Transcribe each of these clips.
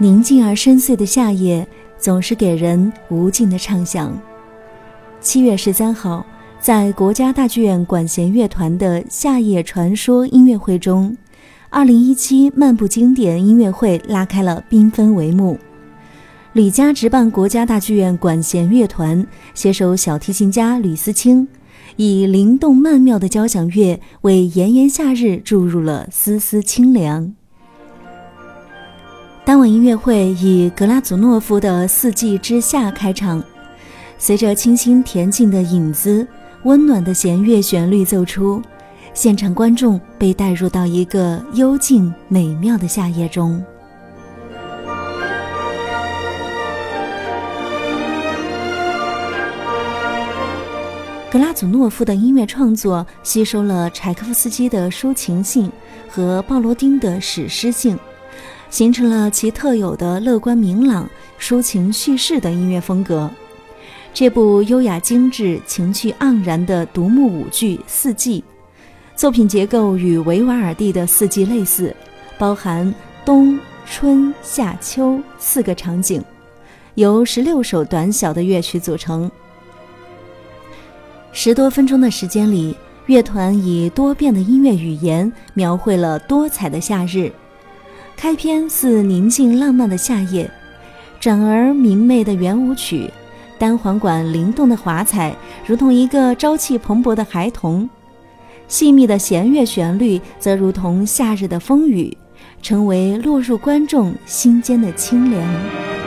宁静而深邃的夏夜，总是给人无尽的畅想。七月十三号，在国家大剧院管弦乐团的《夏夜传说》音乐会中，二零一七漫步经典音乐会拉开了缤纷帷幕。李佳执办国家大剧院管弦乐团，携手小提琴家吕思清，以灵动曼妙的交响乐，为炎炎夏日注入了丝丝清凉。当晚音乐会以格拉祖诺夫的《四季之夏》开场，随着清新恬静的影子，温暖的弦乐旋律奏出，现场观众被带入到一个幽静美妙的夏夜中。格拉祖诺夫的音乐创作吸收了柴可夫斯基的抒情性和鲍罗丁的史诗性。形成了其特有的乐观明朗、抒情叙事的音乐风格。这部优雅精致、情趣盎然的独幕舞剧《四季》，作品结构与维瓦尔第的《四季》类似，包含冬、春、夏、秋四个场景，由十六首短小的乐曲组成。十多分钟的时间里，乐团以多变的音乐语言描绘了多彩的夏日。开篇似宁静浪漫的夏夜，转而明媚的圆舞曲，单簧管灵动的华彩，如同一个朝气蓬勃的孩童；细密的弦乐旋律则如同夏日的风雨，成为落入观众心间的清凉。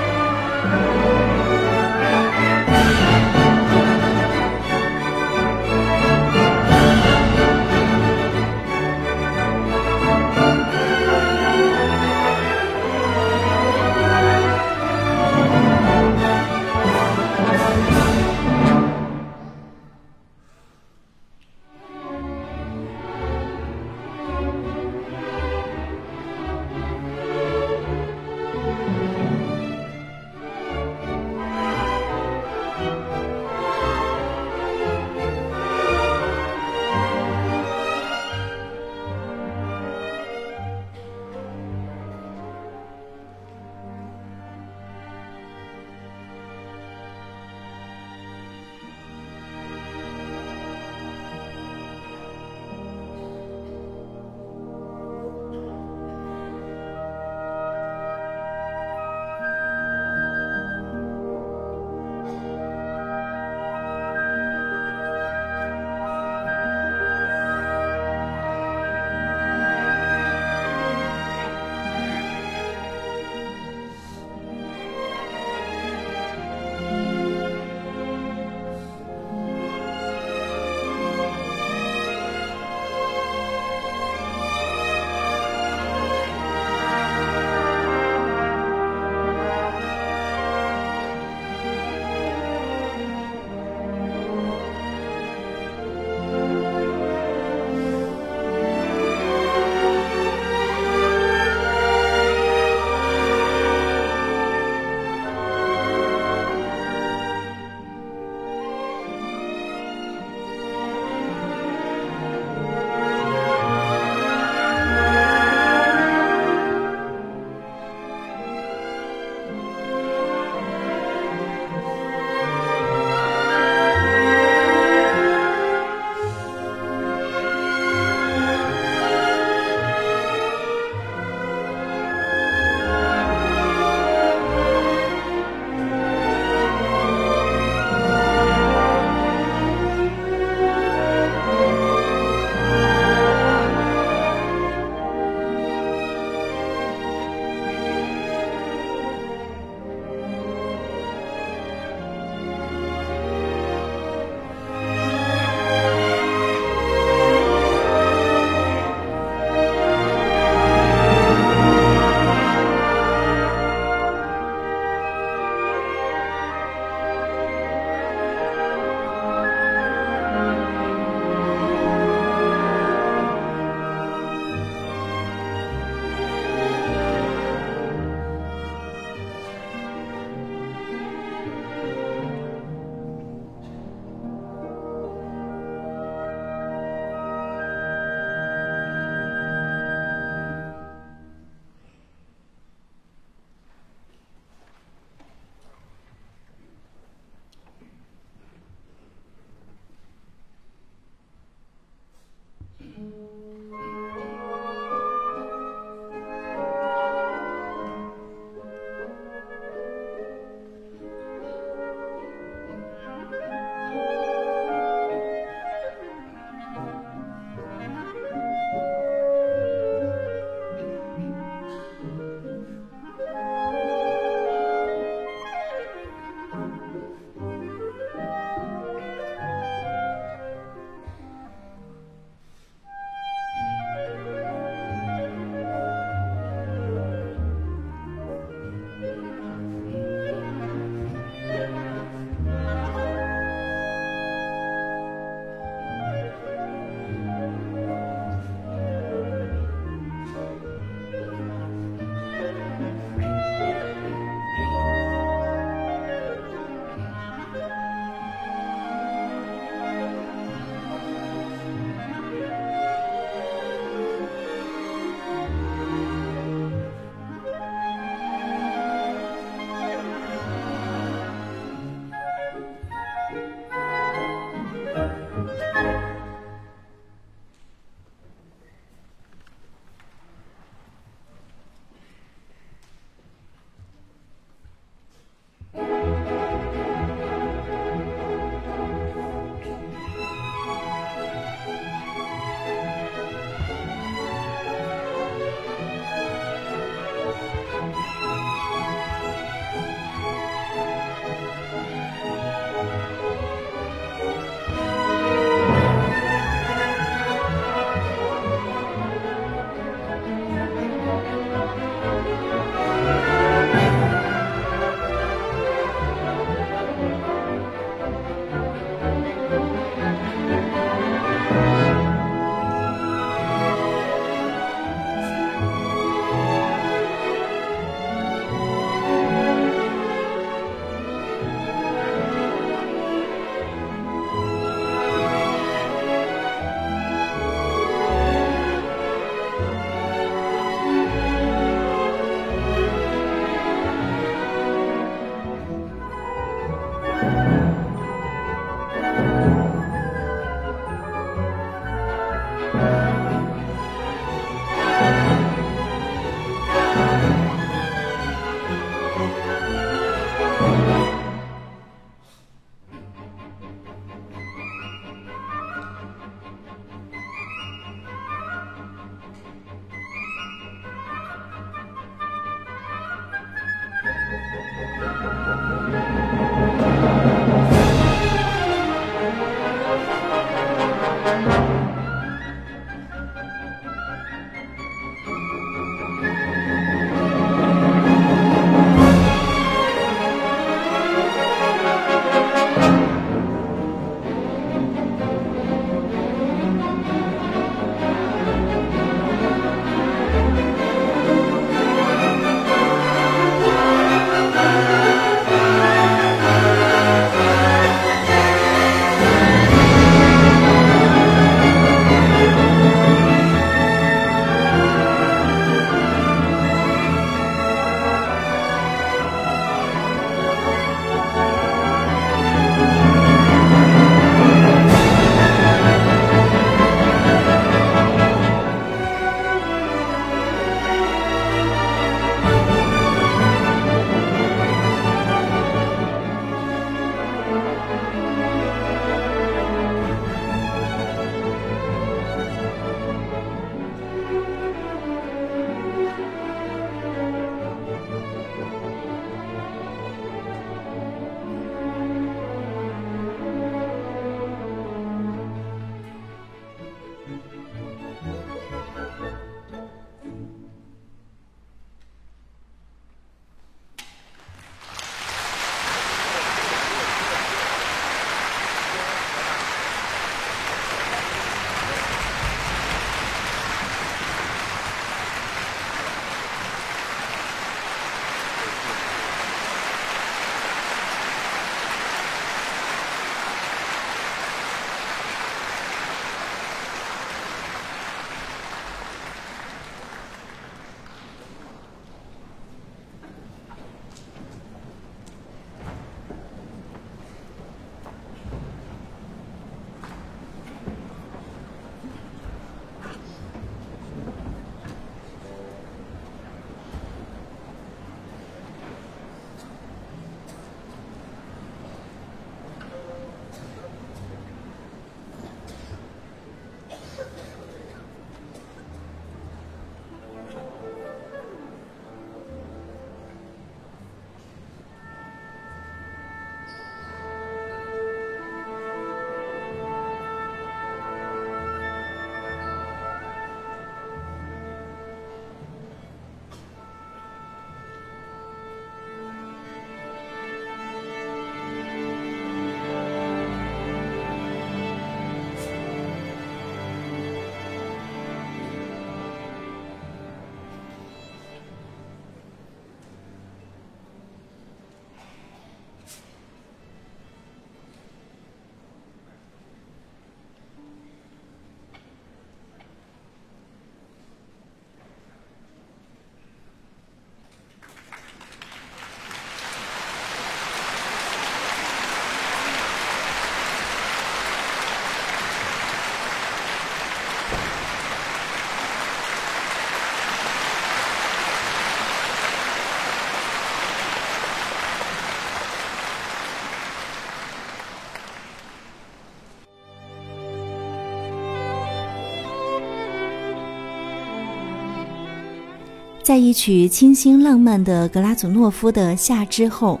在一曲清新浪漫的格拉祖诺夫的《夏》之后，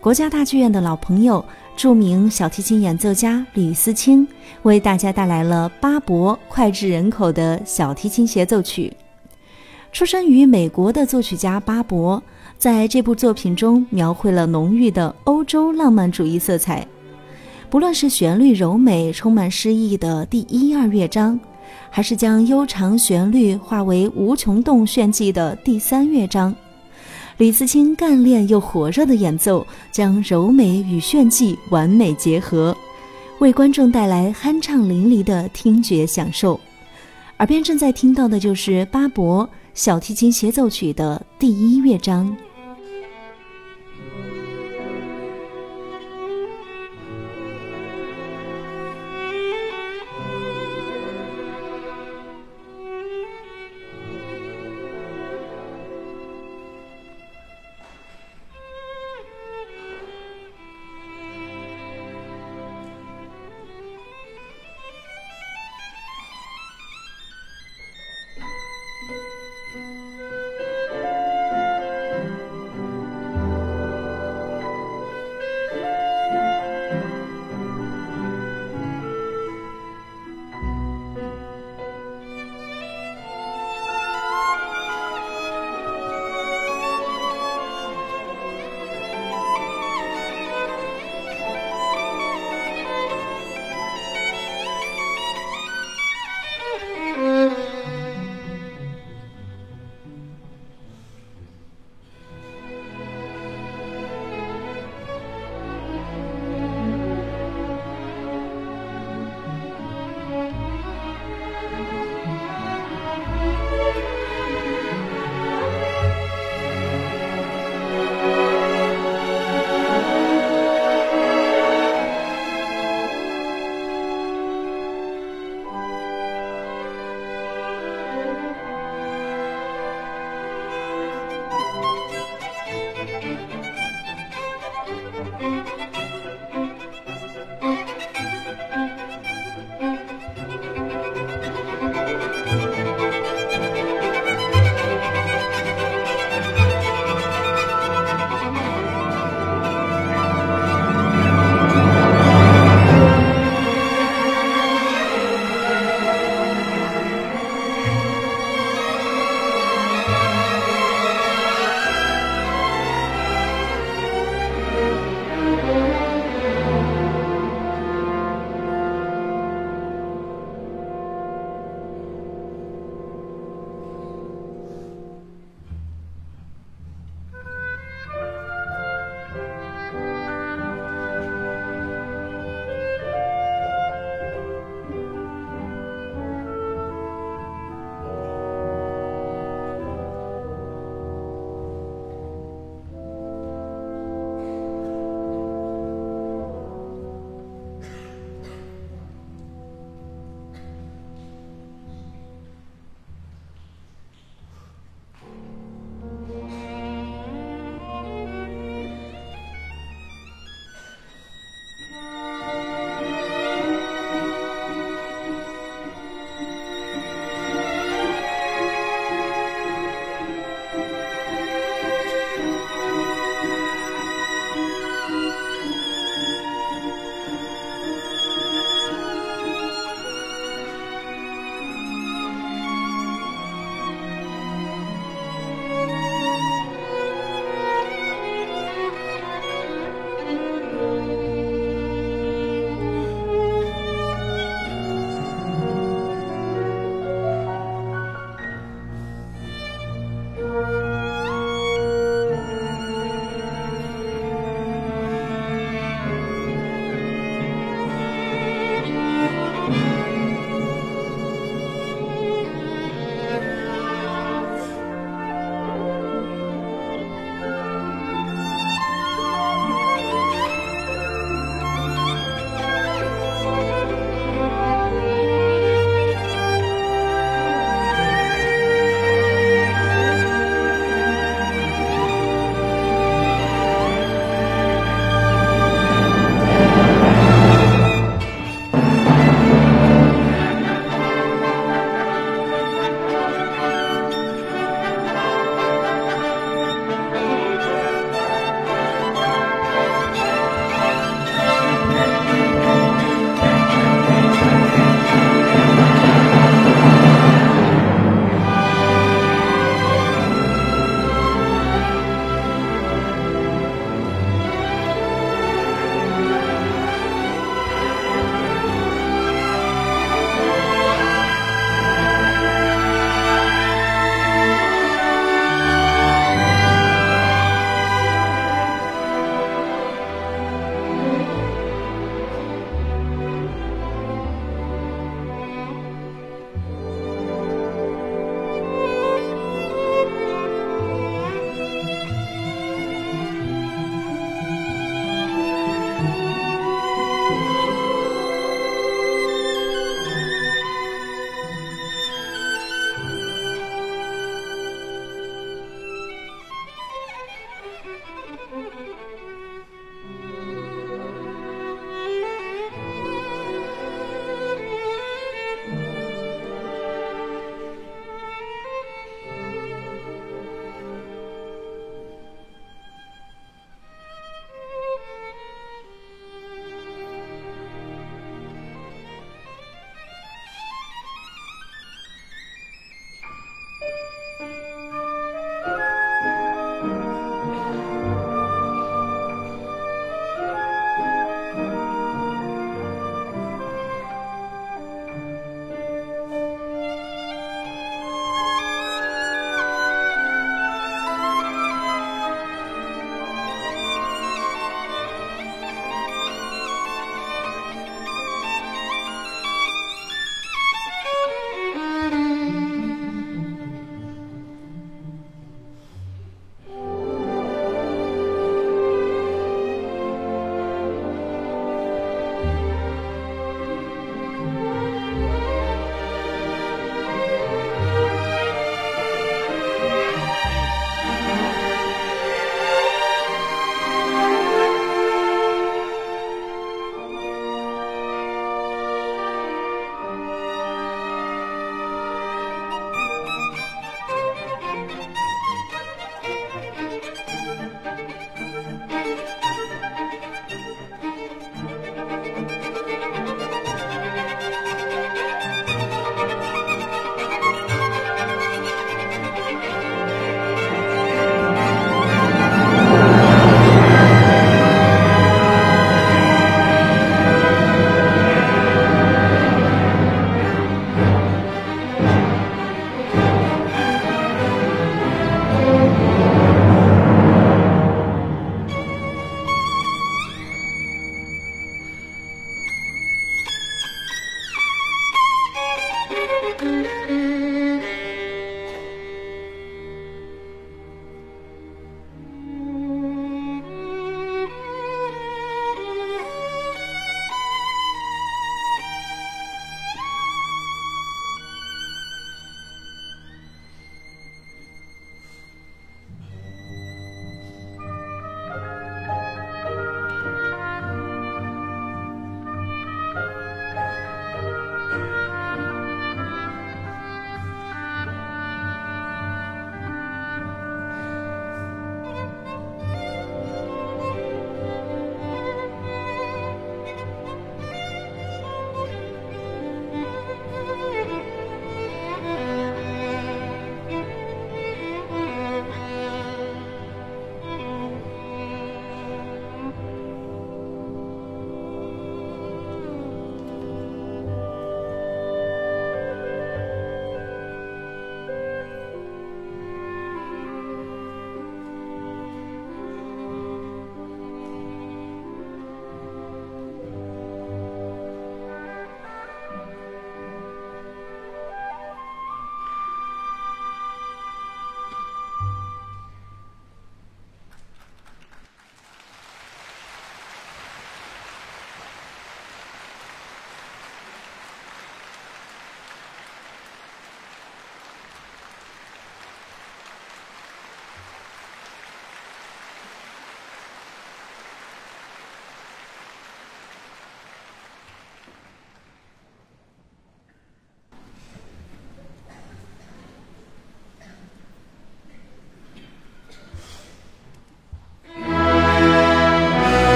国家大剧院的老朋友、著名小提琴演奏家吕思清为大家带来了巴伯脍炙人口的小提琴协奏曲。出生于美国的作曲家巴伯，在这部作品中描绘了浓郁的欧洲浪漫主义色彩，不论是旋律柔美、充满诗意的第一二乐章。还是将悠长旋律化为无穷动炫技的第三乐章，李思清干练又火热的演奏，将柔美与炫技完美结合，为观众带来酣畅淋漓的听觉享受。耳边正在听到的就是巴伯小提琴协奏曲的第一乐章。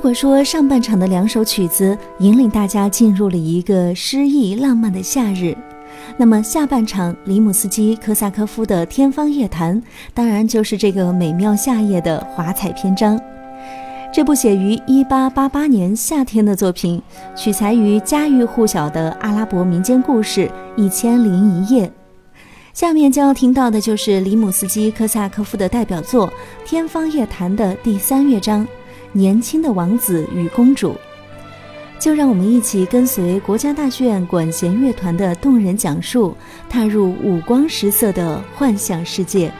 如果说上半场的两首曲子引领大家进入了一个诗意浪漫的夏日，那么下半场里姆斯基科萨科夫的《天方夜谭》当然就是这个美妙夏夜的华彩篇章。这部写于1888年夏天的作品，取材于家喻户晓的阿拉伯民间故事《一千零一夜》。下面将要听到的就是里姆斯基科萨科夫的代表作《天方夜谭》的第三乐章。年轻的王子与公主，就让我们一起跟随国家大剧院管弦乐团的动人讲述，踏入五光十色的幻想世界。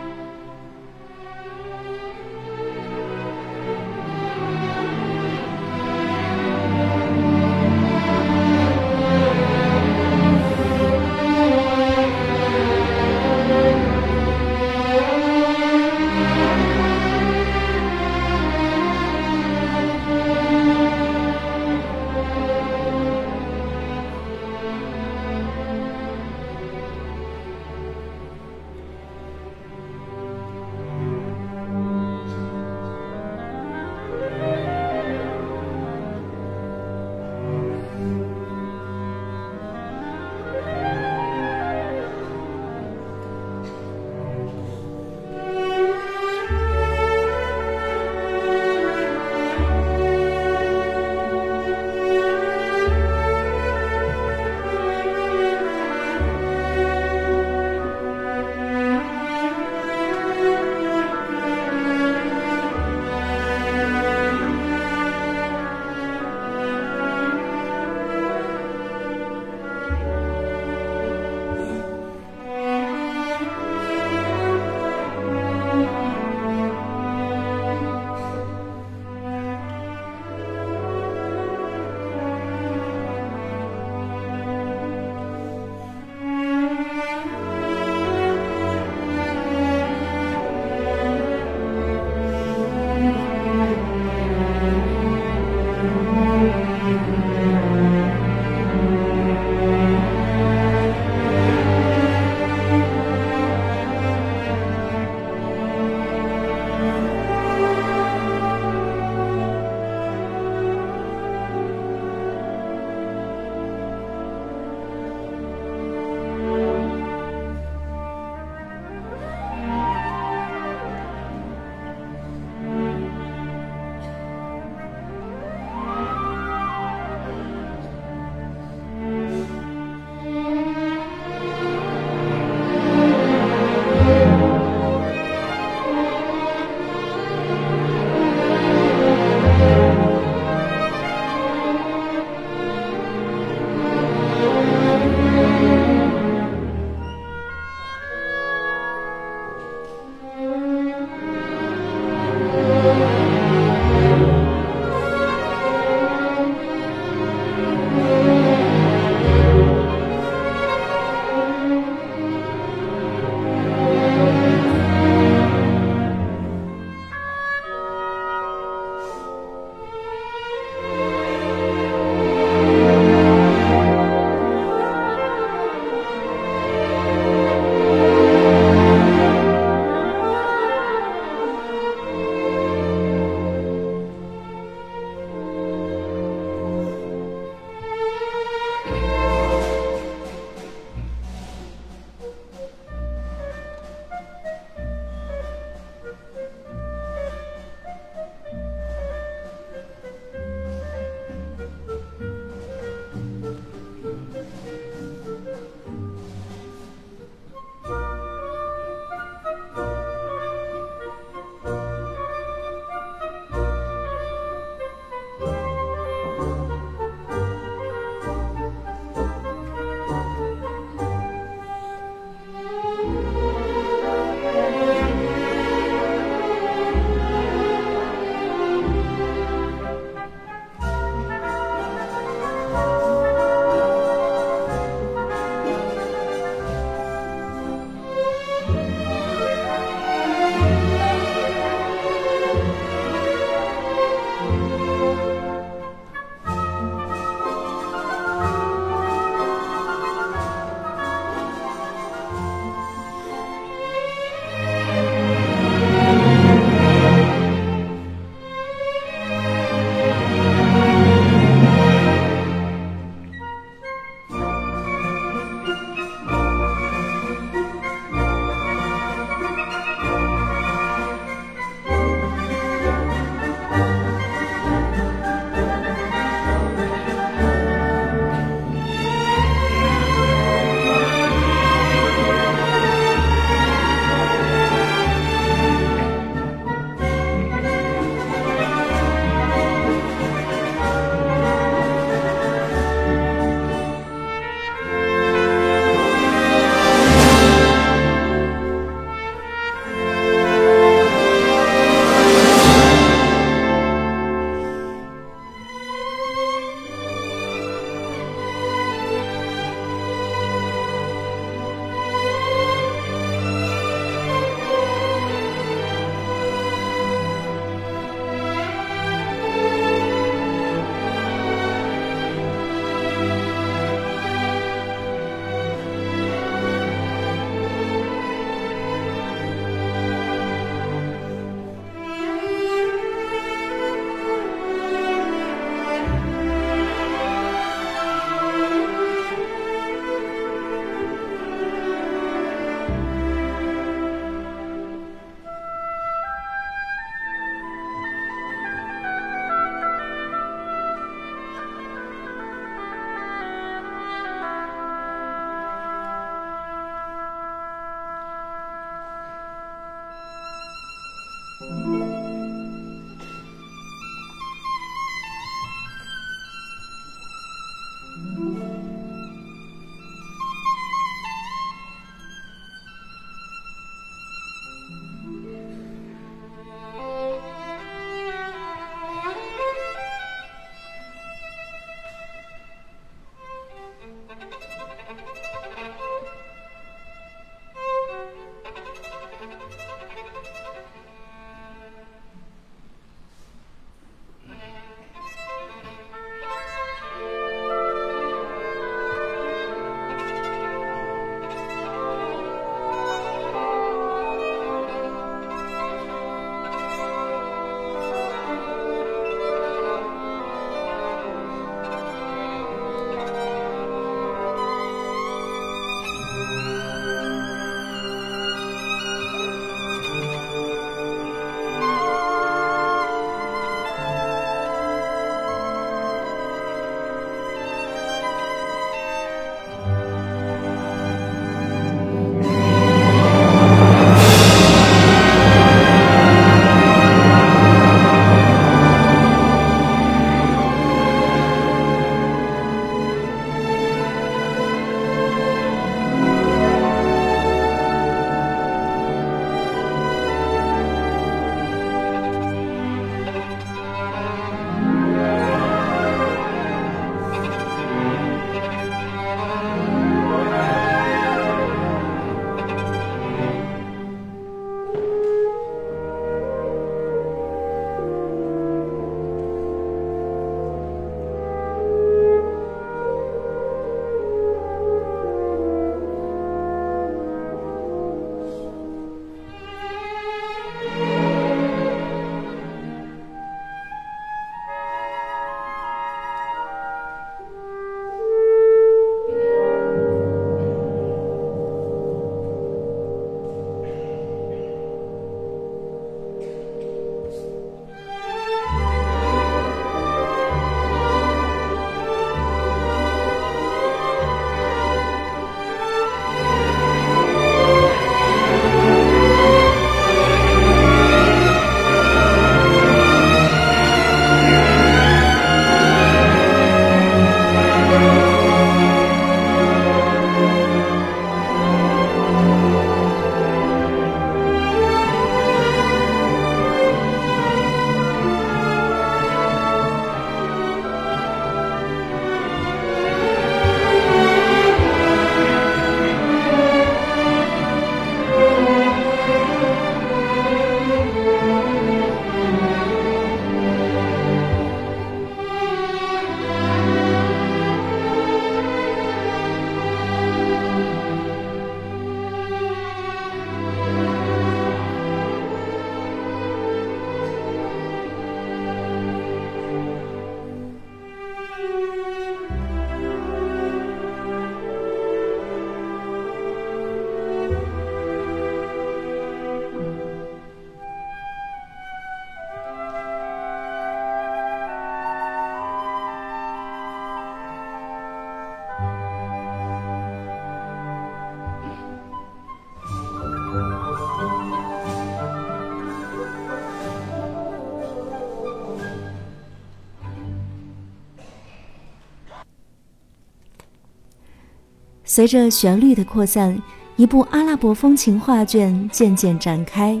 随着旋律的扩散，一部阿拉伯风情画卷渐渐展开。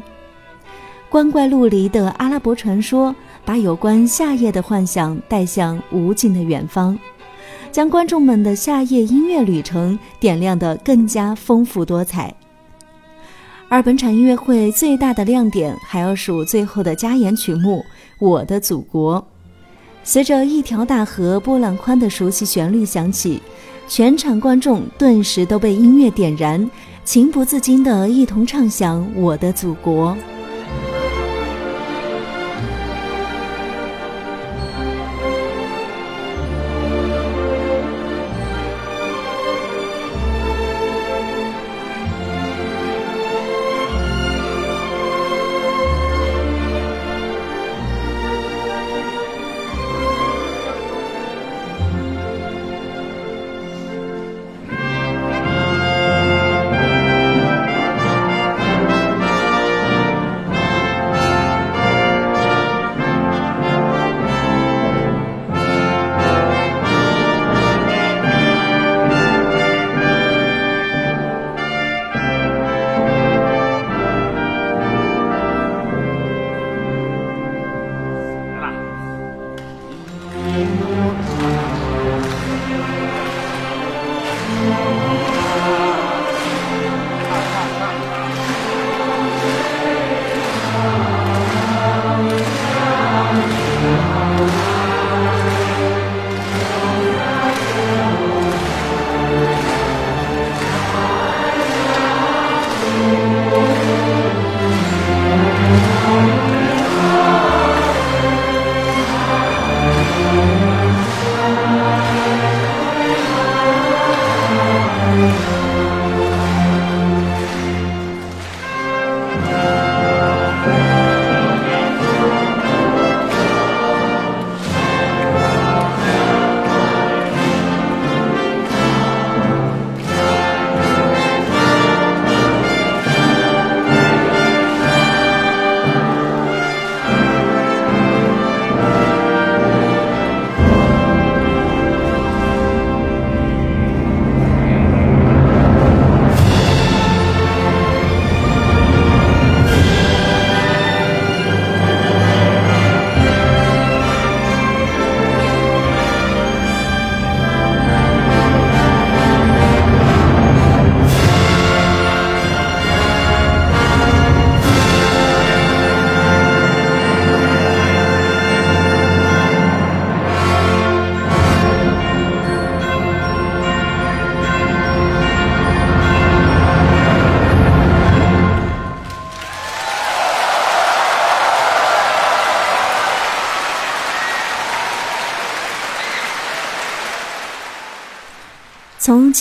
光怪陆离的阿拉伯传说，把有关夏夜的幻想带向无尽的远方，将观众们的夏夜音乐旅程点亮得更加丰富多彩。而本场音乐会最大的亮点，还要数最后的加演曲目《我的祖国》。随着一条大河波浪宽的熟悉旋律响起，全场观众顿时都被音乐点燃，情不自禁地一同唱响《我的祖国》。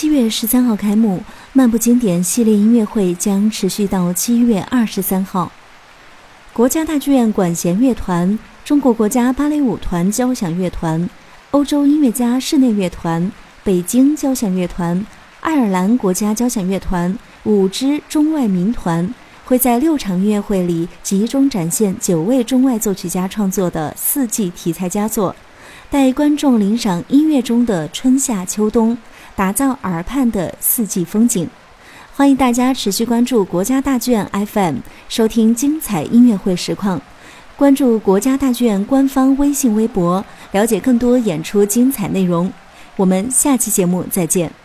七月十三号开幕，漫步经典系列音乐会将持续到七月二十三号。国家大剧院管弦乐团、中国国家芭蕾舞团交响乐团、欧洲音乐家室内乐团、北京交响乐团、爱尔兰国家交响乐团五支中外民团会在六场音乐会里集中展现九位中外作曲家创作的四季题材佳作，带观众领赏音乐中的春夏秋冬。打造耳畔的四季风景，欢迎大家持续关注国家大剧院 FM，收听精彩音乐会实况。关注国家大剧院官方微信微博，了解更多演出精彩内容。我们下期节目再见。